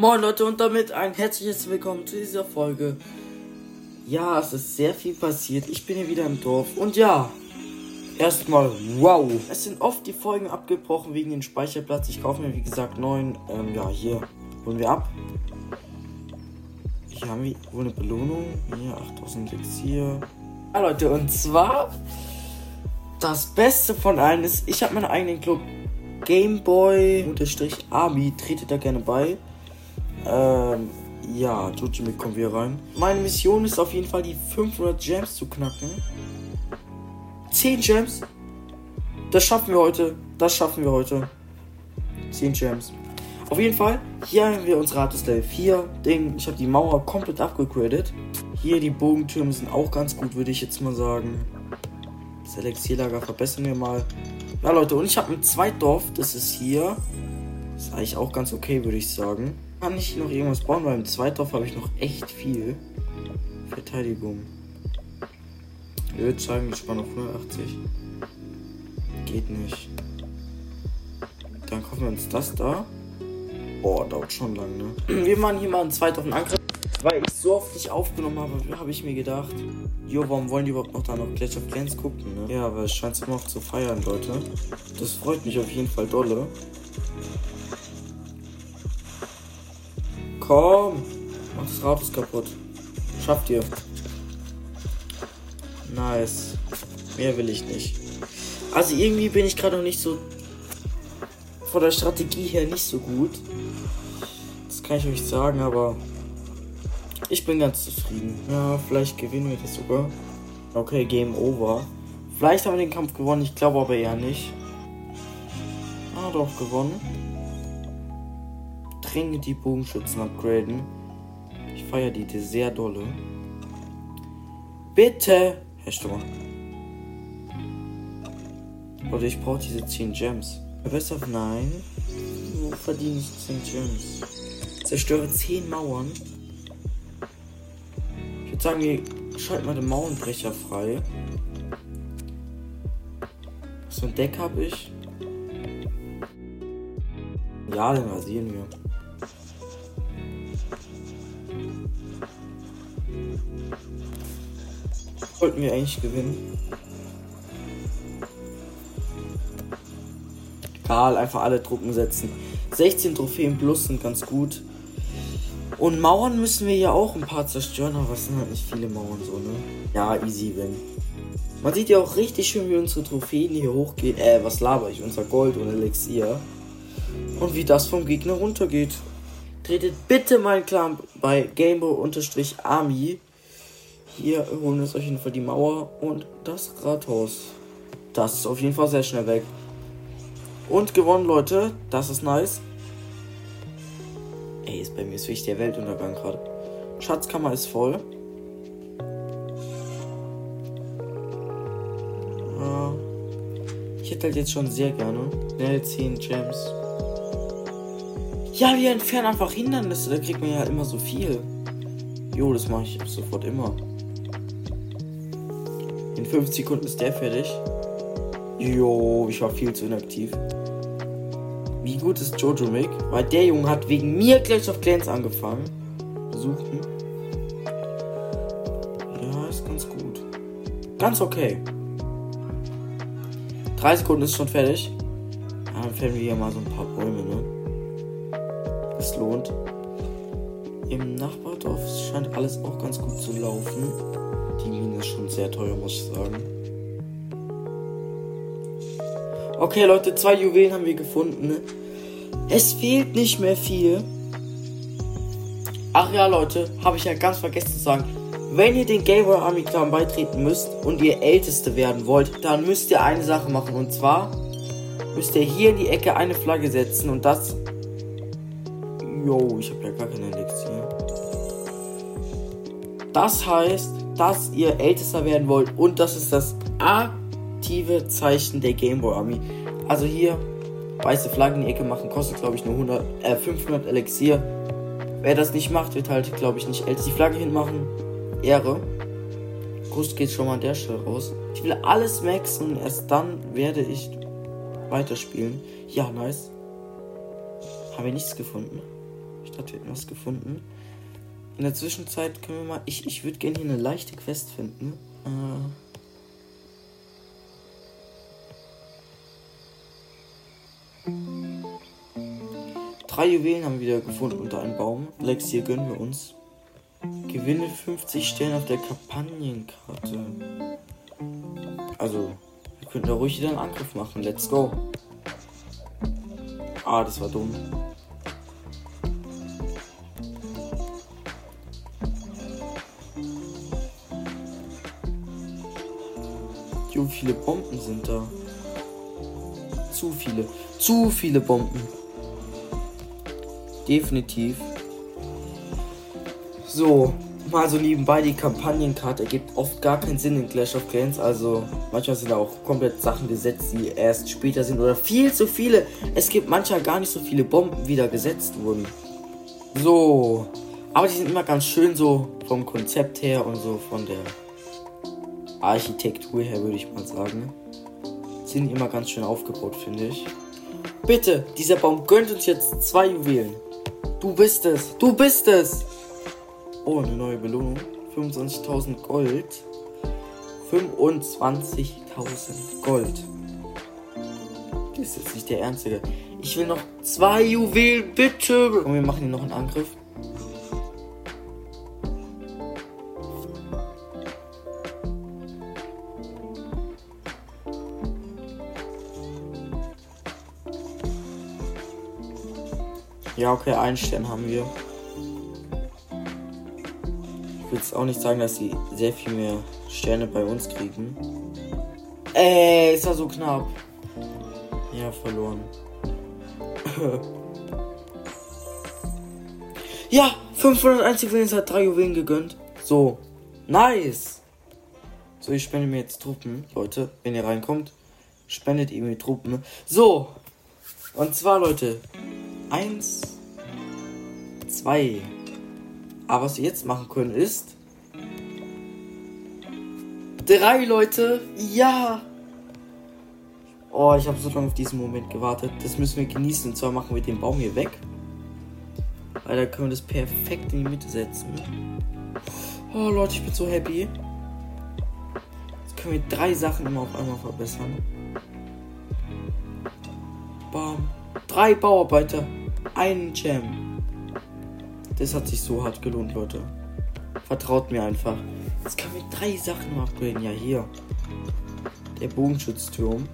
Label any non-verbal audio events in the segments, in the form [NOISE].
Moin Leute und damit ein herzliches Willkommen zu dieser Folge. Ja, es ist sehr viel passiert. Ich bin hier wieder im Dorf und ja, erstmal wow. Es sind oft die Folgen abgebrochen wegen dem Speicherplatz. Ich kaufe mir wie gesagt neuen. Ähm, ja, hier holen wir ab. Hier haben wir wohl eine Belohnung. Hier 8000 Elixier. Ja Leute, und zwar das Beste von allen ist, ich habe meinen eigenen Club Gameboy-Army. Tretet da gerne bei. Ähm, ja, Jujimi kommen wir rein. Meine Mission ist auf jeden Fall, die 500 Gems zu knacken. 10 Gems. Das schaffen wir heute. Das schaffen wir heute. 10 Gems. Auf jeden Fall, hier haben wir unser Rad Level 4 Ding. Ich habe die Mauer komplett abgegradet. Hier die Bogentürme sind auch ganz gut, würde ich jetzt mal sagen. Das Elixierlager verbessern wir mal. Ja, Leute, und ich habe ein Zweitdorf. Das ist hier. Das ist eigentlich auch ganz okay, würde ich sagen. Kann ich noch irgendwas bauen, weil im Zweitdorf habe ich noch echt viel. Verteidigung. Ich würde sagen, ich spare noch 180. Geht nicht. Dann kaufen wir uns das da. Boah, dauert schon lang, ne? [CLEARS THROAT] Wir machen hier mal einen zweiten Angriff. Weil ich so oft nicht aufgenommen habe, habe ich mir gedacht, jo, warum wollen die überhaupt noch da noch Clash of Clans gucken, ne? Ja, aber es scheint immer noch zu feiern, Leute. Das freut mich auf jeden Fall dolle. Komm! Mach das Rathaus kaputt. Schafft ihr. Nice. Mehr will ich nicht. Also irgendwie bin ich gerade noch nicht so von der Strategie her nicht so gut. Das kann ich euch sagen, aber ich bin ganz zufrieden. Ja, vielleicht gewinnen wir das sogar. Okay, Game Over. Vielleicht haben wir den Kampf gewonnen, ich glaube aber eher nicht. Ah, doch, gewonnen. Dringend die Bogenschützen upgraden. Ich feiere die sehr dolle. Bitte! Herr Stummer. Oder ich brauche diese 10 Gems. Besser nein. Wo verdiene ich 10 Gems? Zerstöre 10 Mauern. Ich würde sagen, wir schalten mal den Mauernbrecher frei. So ein Deck habe ich. Ja, den rasieren wir. Wollten wir eigentlich gewinnen. Egal, einfach alle Truppen setzen. 16 Trophäen plus sind ganz gut. Und Mauern müssen wir ja auch ein paar zerstören, aber es sind halt nicht viele Mauern so, ne? Ja, easy win. Man sieht ja auch richtig schön, wie unsere Trophäen hier hochgehen. Äh, was laber ich? Unser Gold und Elixier. Und wie das vom Gegner runtergeht. Tretet bitte meinen Clan bei Gameboy-Army. Hier holen wir uns auf jeden Fall die Mauer und das Rathaus. Das ist auf jeden Fall sehr schnell weg. Und gewonnen, Leute. Das ist nice. Ey, ist bei mir ist wirklich der Weltuntergang gerade. Schatzkammer ist voll. Ja. Ich hätte halt jetzt schon sehr gerne. Schnell 10 Gems. Ja, wir entfernen einfach Hindernisse. Da kriegt man ja immer so viel. Jo, das mache ich sofort immer. In 5 Sekunden ist der fertig. Jo, ich war viel zu inaktiv. Wie gut ist Jojo Mick? Weil der Junge hat wegen mir Clash of Clans angefangen. Besuchen. Ja, ist ganz gut. Ganz okay. Drei Sekunden ist schon fertig. Dann fällen wir hier mal so ein paar Bäume, ne? Es lohnt. Im Nachbardorf scheint alles auch ganz gut zu laufen. Die Mine ist schon sehr teuer, muss ich sagen. Okay, Leute, zwei Juwelen haben wir gefunden. Es fehlt nicht mehr viel. Ach ja, Leute, habe ich ja ganz vergessen zu sagen. Wenn ihr den Gameboy Army Clan beitreten müsst und ihr Älteste werden wollt, dann müsst ihr eine Sache machen. Und zwar müsst ihr hier in die Ecke eine Flagge setzen und das. Jo, ich habe ja gar keine Elixier. Das heißt, dass ihr Ältester werden wollt und das ist das aktive Zeichen der Gameboy Army. Also hier weiße Flaggen in die Ecke machen, kostet glaube ich nur 100, äh, 500 Elixier. Wer das nicht macht, wird halt glaube ich nicht älter. Die Flagge hinmachen, Ehre. Gruß geht schon mal an der Stelle raus. Ich will alles maxen und erst dann werde ich weiterspielen. Ja, nice. Haben wir nichts gefunden? dachte, wir hätten was gefunden. In der Zwischenzeit können wir mal. Ich, ich würde gerne hier eine leichte Quest finden. Äh. Drei Juwelen haben wir wieder gefunden unter einem Baum. Lex, hier gönnen wir uns. Gewinne 50 Sterne auf der Kampagnenkarte. Also, wir könnten da ruhig wieder einen Angriff machen. Let's go. Ah, das war dumm. Jo, viele Bomben sind da. Zu viele. Zu viele Bomben. Definitiv. So, mal so nebenbei, die Kampagnenkarte ergibt oft gar keinen Sinn in Clash of Clans. Also manchmal sind da auch komplett Sachen gesetzt, die erst später sind oder viel zu viele. Es gibt manchmal gar nicht so viele Bomben, wie da gesetzt wurden. So, aber die sind immer ganz schön so vom Konzept her und so von der Architektur her, würde ich mal sagen. Sind immer ganz schön aufgebaut, finde ich. Bitte, dieser Baum gönnt uns jetzt zwei Juwelen. Du bist es, du bist es. Oh, eine neue Belohnung. 25.000 Gold. 25.000 Gold. Das ist jetzt nicht der Ernste. Ich will noch zwei Juwelen, bitte. Und wir machen hier noch einen Angriff. Ja, okay, einen Stern haben wir will jetzt auch nicht sagen, dass sie sehr viel mehr Sterne bei uns kriegen. Ey, ist ja so knapp. Ja, verloren. [LAUGHS] ja, 501 Juwelen hat drei Juwelen gegönnt. So, nice. So, ich spende mir jetzt Truppen. Leute, wenn ihr reinkommt, spendet ihr mir Truppen. So, und zwar, Leute, eins, zwei. Aber was wir jetzt machen können ist. Drei Leute. Ja. Oh, ich habe so lange auf diesen Moment gewartet. Das müssen wir genießen. Und zwar machen wir den Baum hier weg. Weil da können wir das perfekt in die Mitte setzen. Oh Leute, ich bin so happy. Jetzt können wir drei Sachen immer auf einmal verbessern. Bam. Drei Bauarbeiter. Einen Gem. Das hat sich so hart gelohnt, Leute. Vertraut mir einfach. Jetzt können wir drei Sachen noch upgraden. Ja, hier. Der Bogenschutzturm.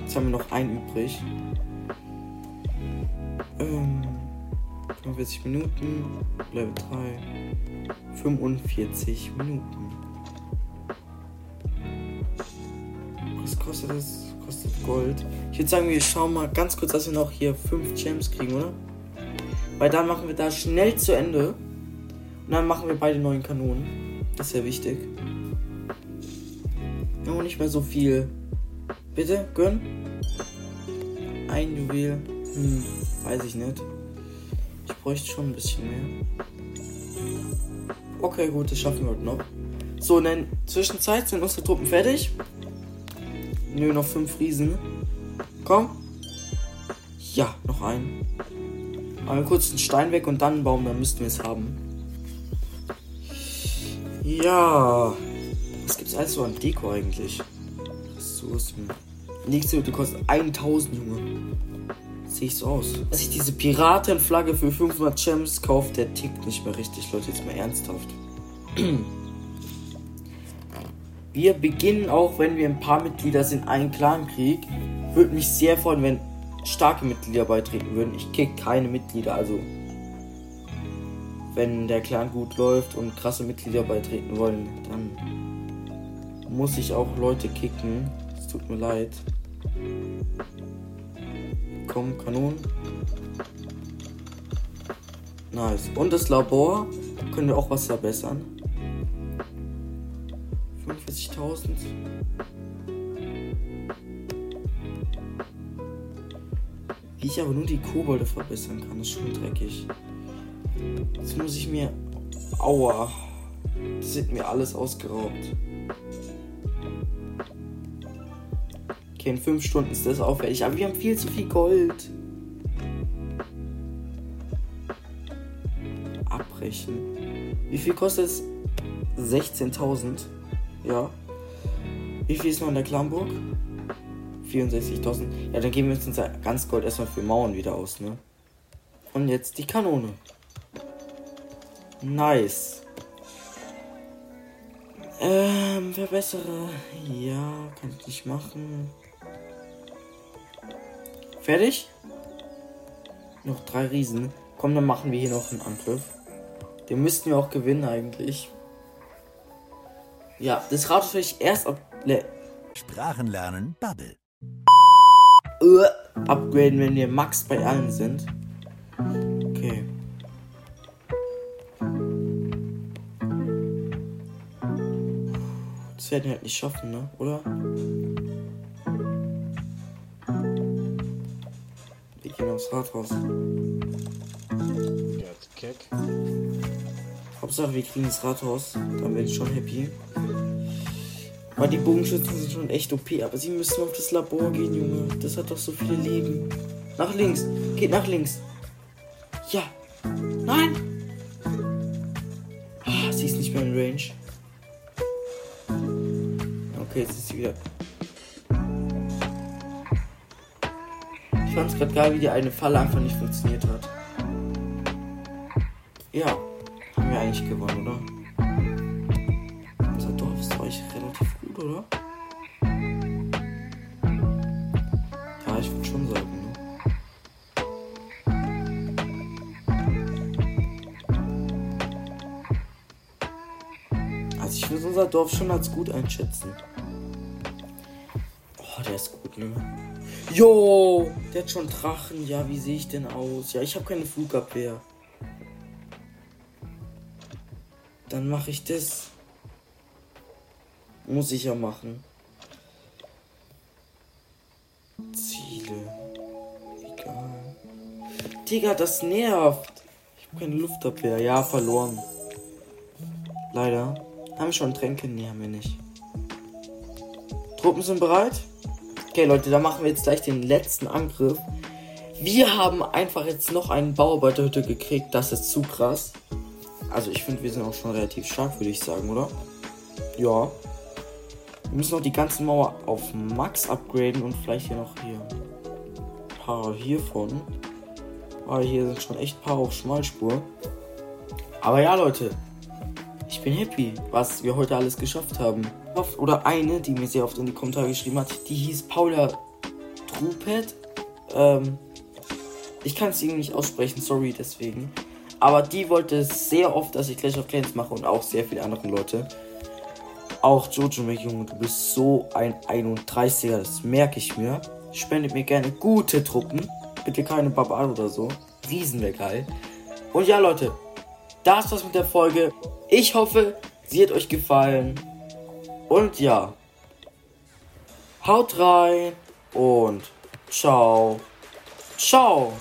Jetzt haben wir noch einen übrig. Ähm, 45 Minuten. Level 3. 45 Minuten. Was kostet das? Kostet Gold. Ich würde sagen, wir schauen mal ganz kurz, dass wir noch hier 5 Gems kriegen, oder? Weil dann machen wir da schnell zu Ende. Und dann machen wir beide neuen Kanonen. Das ist ja wichtig. Haben nicht mehr so viel. Bitte, gönn. Ein Juwel. Hm, weiß ich nicht. Ich bräuchte schon ein bisschen mehr. Okay, gut, das schaffen wir heute noch. So, in der Zwischenzeit sind unsere Truppen fertig. Nö, noch fünf Riesen. Komm. Ja, noch ein. Aber kurz einen Stein weg und dann einen Baum, dann müssten wir es haben. Ja. Was gibt's alles so an Deko eigentlich? Ressourcen. Nächste Hütte kostet 1000, Junge. Sehe ich so aus. Dass ich diese Piratenflagge für 500 Gems kaufe, der tickt nicht mehr richtig, Leute. Jetzt mal ernsthaft. Wir beginnen auch, wenn wir ein paar Mitglieder sind, einen Clankrieg. Würde mich sehr freuen, wenn starke Mitglieder beitreten würden. Ich kick keine Mitglieder, also wenn der Clan gut läuft und krasse Mitglieder beitreten wollen, dann muss ich auch Leute kicken. Es tut mir leid. Komm, Kanonen. Nice. Und das Labor können wir auch was verbessern. 45.000. ich aber nur die Kobolde verbessern kann, ist schon dreckig. Jetzt muss ich mir. Aua. Das sind mir alles ausgeraubt. Okay, in 5 Stunden ist das aufwendig. Aber wir haben viel zu viel Gold. abbrechen. Wie viel kostet es? 16.000. Ja. Wie viel ist noch in der Klamburg? 64.000. Ja, dann geben wir uns unser ganz Gold erstmal für Mauern wieder aus, ne? Und jetzt die Kanone. Nice. Ähm, verbessere. Ja, kann ich nicht machen. Fertig? Noch drei Riesen. Komm, dann machen wir hier noch einen Angriff. Den müssten wir auch gewinnen eigentlich. Ja, das will ich erst ab Sprachen lernen, Bubble. Uh, upgraden, wenn wir max bei allen sind. Okay. Das werden wir halt nicht schaffen, ne? Oder? Wir gehen aufs Rathaus. Hauptsache, wir kriegen das Rathaus. Dann bin ich schon happy. Weil die Bogenschützen sind schon echt OP, aber sie müssen auf das Labor gehen, Junge. Das hat doch so viele Leben. Nach links. Geht nach links. Ja. Nein. Ah, sie ist nicht mehr in Range. Okay, jetzt ist sie wieder. Ich fand's gerade geil, wie die eine Falle einfach nicht funktioniert hat. Ja, haben wir eigentlich gewonnen, oder? Unser Dorf ist euch relativ gut, oder? Ja, ich würde schon sagen, ne? Also ich würde unser Dorf schon als gut einschätzen. Oh, der ist gut, ne? Jo, der hat schon Drachen. Ja, wie sehe ich denn aus? Ja, ich habe keine Flugabwehr. Dann mache ich das. Muss ich ja machen. Ziele. Egal. Digga, das nervt. Ich habe keine Luftabwehr. Ja, verloren. Leider. Haben wir schon Tränke? Nee, haben wir nicht. Truppen sind bereit? Okay, Leute, dann machen wir jetzt gleich den letzten Angriff. Wir haben einfach jetzt noch einen Bauarbeiterhütte gekriegt. Das ist zu krass. Also ich finde, wir sind auch schon relativ stark, würde ich sagen, oder? Ja. Wir müssen noch die ganze Mauer auf Max upgraden und vielleicht hier noch hier ein paar hiervon. Aber hier sind schon echt ein paar auf Schmalspur. Aber ja, Leute. Ich bin happy, was wir heute alles geschafft haben. Oder eine, die mir sehr oft in die Kommentare geschrieben hat, die hieß Paula Trupet. Ähm, ich kann es irgendwie nicht aussprechen, sorry deswegen. Aber die wollte sehr oft, dass ich Clash of Clans mache und auch sehr viele andere Leute. Auch Jojo Mac, Junge, du bist so ein 31er, das merke ich mir. Spendet mir gerne gute Truppen. Bitte keine Barbaren oder so. Riesen wäre geil. Und ja, Leute, das war's mit der Folge. Ich hoffe, sie hat euch gefallen. Und ja, haut rein und ciao. Ciao.